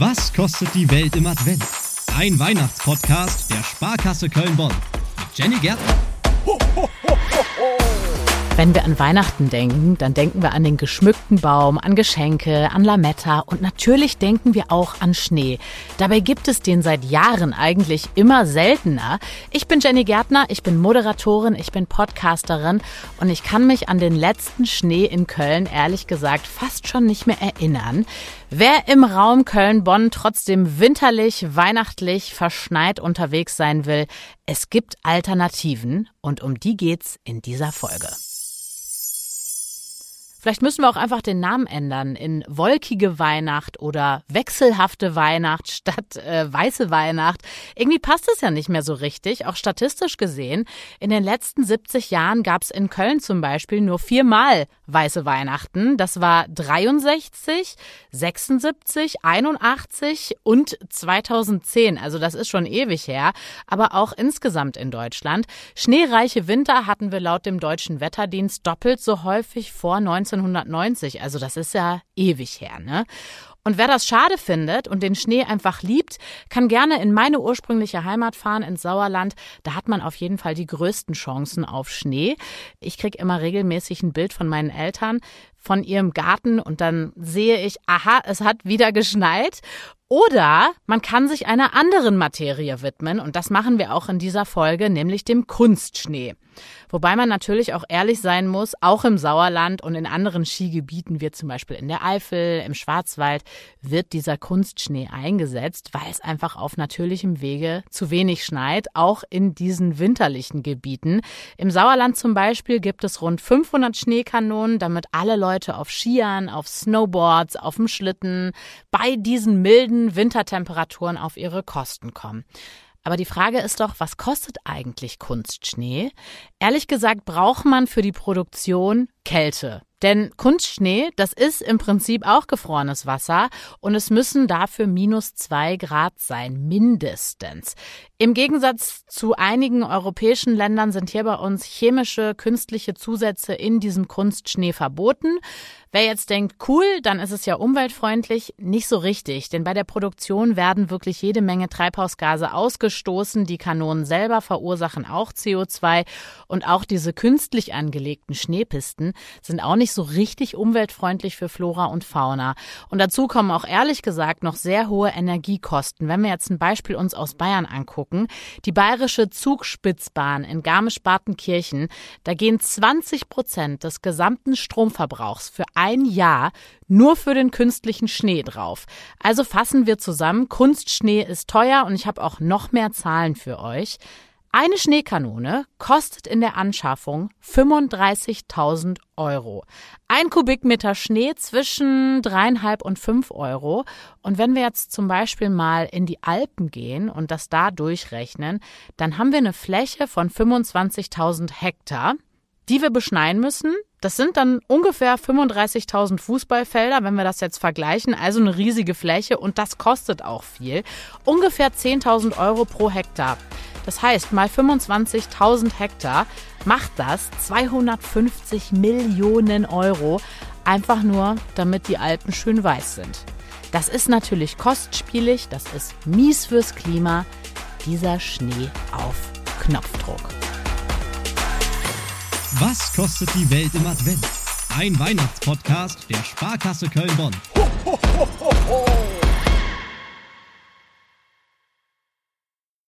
Was kostet die Welt im Advent? Ein Weihnachtspodcast der Sparkasse Köln-Bonn mit Jenny Gärtner. Ho, ho, wenn wir an Weihnachten denken, dann denken wir an den geschmückten Baum, an Geschenke, an Lametta und natürlich denken wir auch an Schnee. Dabei gibt es den seit Jahren eigentlich immer seltener. Ich bin Jenny Gärtner, ich bin Moderatorin, ich bin Podcasterin und ich kann mich an den letzten Schnee in Köln ehrlich gesagt fast schon nicht mehr erinnern. Wer im Raum Köln-Bonn trotzdem winterlich, weihnachtlich, verschneit unterwegs sein will, es gibt Alternativen und um die geht's in dieser Folge. Vielleicht müssen wir auch einfach den Namen ändern in wolkige Weihnacht oder wechselhafte Weihnacht statt äh, weiße Weihnacht. Irgendwie passt es ja nicht mehr so richtig, auch statistisch gesehen. In den letzten 70 Jahren gab es in Köln zum Beispiel nur viermal weiße Weihnachten. Das war 63, 76, 81 und 2010. Also das ist schon ewig her. Aber auch insgesamt in Deutschland. Schneereiche Winter hatten wir laut dem deutschen Wetterdienst doppelt so häufig vor 19 1990. Also das ist ja ewig her, ne? Und wer das schade findet und den Schnee einfach liebt, kann gerne in meine ursprüngliche Heimat fahren, ins Sauerland. Da hat man auf jeden Fall die größten Chancen auf Schnee. Ich krieg immer regelmäßig ein Bild von meinen Eltern von ihrem Garten und dann sehe ich, aha, es hat wieder geschneit. Oder man kann sich einer anderen Materie widmen und das machen wir auch in dieser Folge, nämlich dem Kunstschnee. Wobei man natürlich auch ehrlich sein muss, auch im Sauerland und in anderen Skigebieten, wie zum Beispiel in der Eifel, im Schwarzwald, wird dieser Kunstschnee eingesetzt, weil es einfach auf natürlichem Wege zu wenig schneit, auch in diesen winterlichen Gebieten. Im Sauerland zum Beispiel gibt es rund 500 Schneekanonen, damit alle Leute auf Skiern, auf Snowboards, auf dem Schlitten bei diesen milden Wintertemperaturen auf ihre Kosten kommen. Aber die Frage ist doch, was kostet eigentlich Kunstschnee? Ehrlich gesagt braucht man für die Produktion Kälte. Denn Kunstschnee, das ist im Prinzip auch gefrorenes Wasser und es müssen dafür minus zwei Grad sein, mindestens. Im Gegensatz zu einigen europäischen Ländern sind hier bei uns chemische, künstliche Zusätze in diesem Kunstschnee verboten. Wer jetzt denkt, cool, dann ist es ja umweltfreundlich, nicht so richtig, denn bei der Produktion werden wirklich jede Menge Treibhausgase ausgestoßen. Die Kanonen selber verursachen auch CO2 und auch diese künstlich angelegten Schneepisten sind auch nicht so richtig umweltfreundlich für Flora und Fauna. Und dazu kommen auch ehrlich gesagt noch sehr hohe Energiekosten. Wenn wir jetzt ein Beispiel uns aus Bayern angucken, die bayerische Zugspitzbahn in Garmisch-Partenkirchen, da gehen 20 Prozent des gesamten Stromverbrauchs für ein Jahr nur für den künstlichen Schnee drauf. Also fassen wir zusammen, Kunstschnee ist teuer und ich habe auch noch mehr Zahlen für euch. Eine Schneekanone kostet in der Anschaffung 35.000 Euro. Ein Kubikmeter Schnee zwischen dreieinhalb und fünf Euro. Und wenn wir jetzt zum Beispiel mal in die Alpen gehen und das da durchrechnen, dann haben wir eine Fläche von 25.000 Hektar, die wir beschneien müssen. Das sind dann ungefähr 35.000 Fußballfelder, wenn wir das jetzt vergleichen. Also eine riesige Fläche und das kostet auch viel. Ungefähr 10.000 Euro pro Hektar. Das heißt, mal 25.000 Hektar macht das 250 Millionen Euro, einfach nur, damit die Alpen schön weiß sind. Das ist natürlich kostspielig, das ist mies fürs Klima, dieser Schnee auf Knopfdruck. Was kostet die Welt im Advent? Ein Weihnachtspodcast der Sparkasse Köln-Bonn. Ho, ho, ho,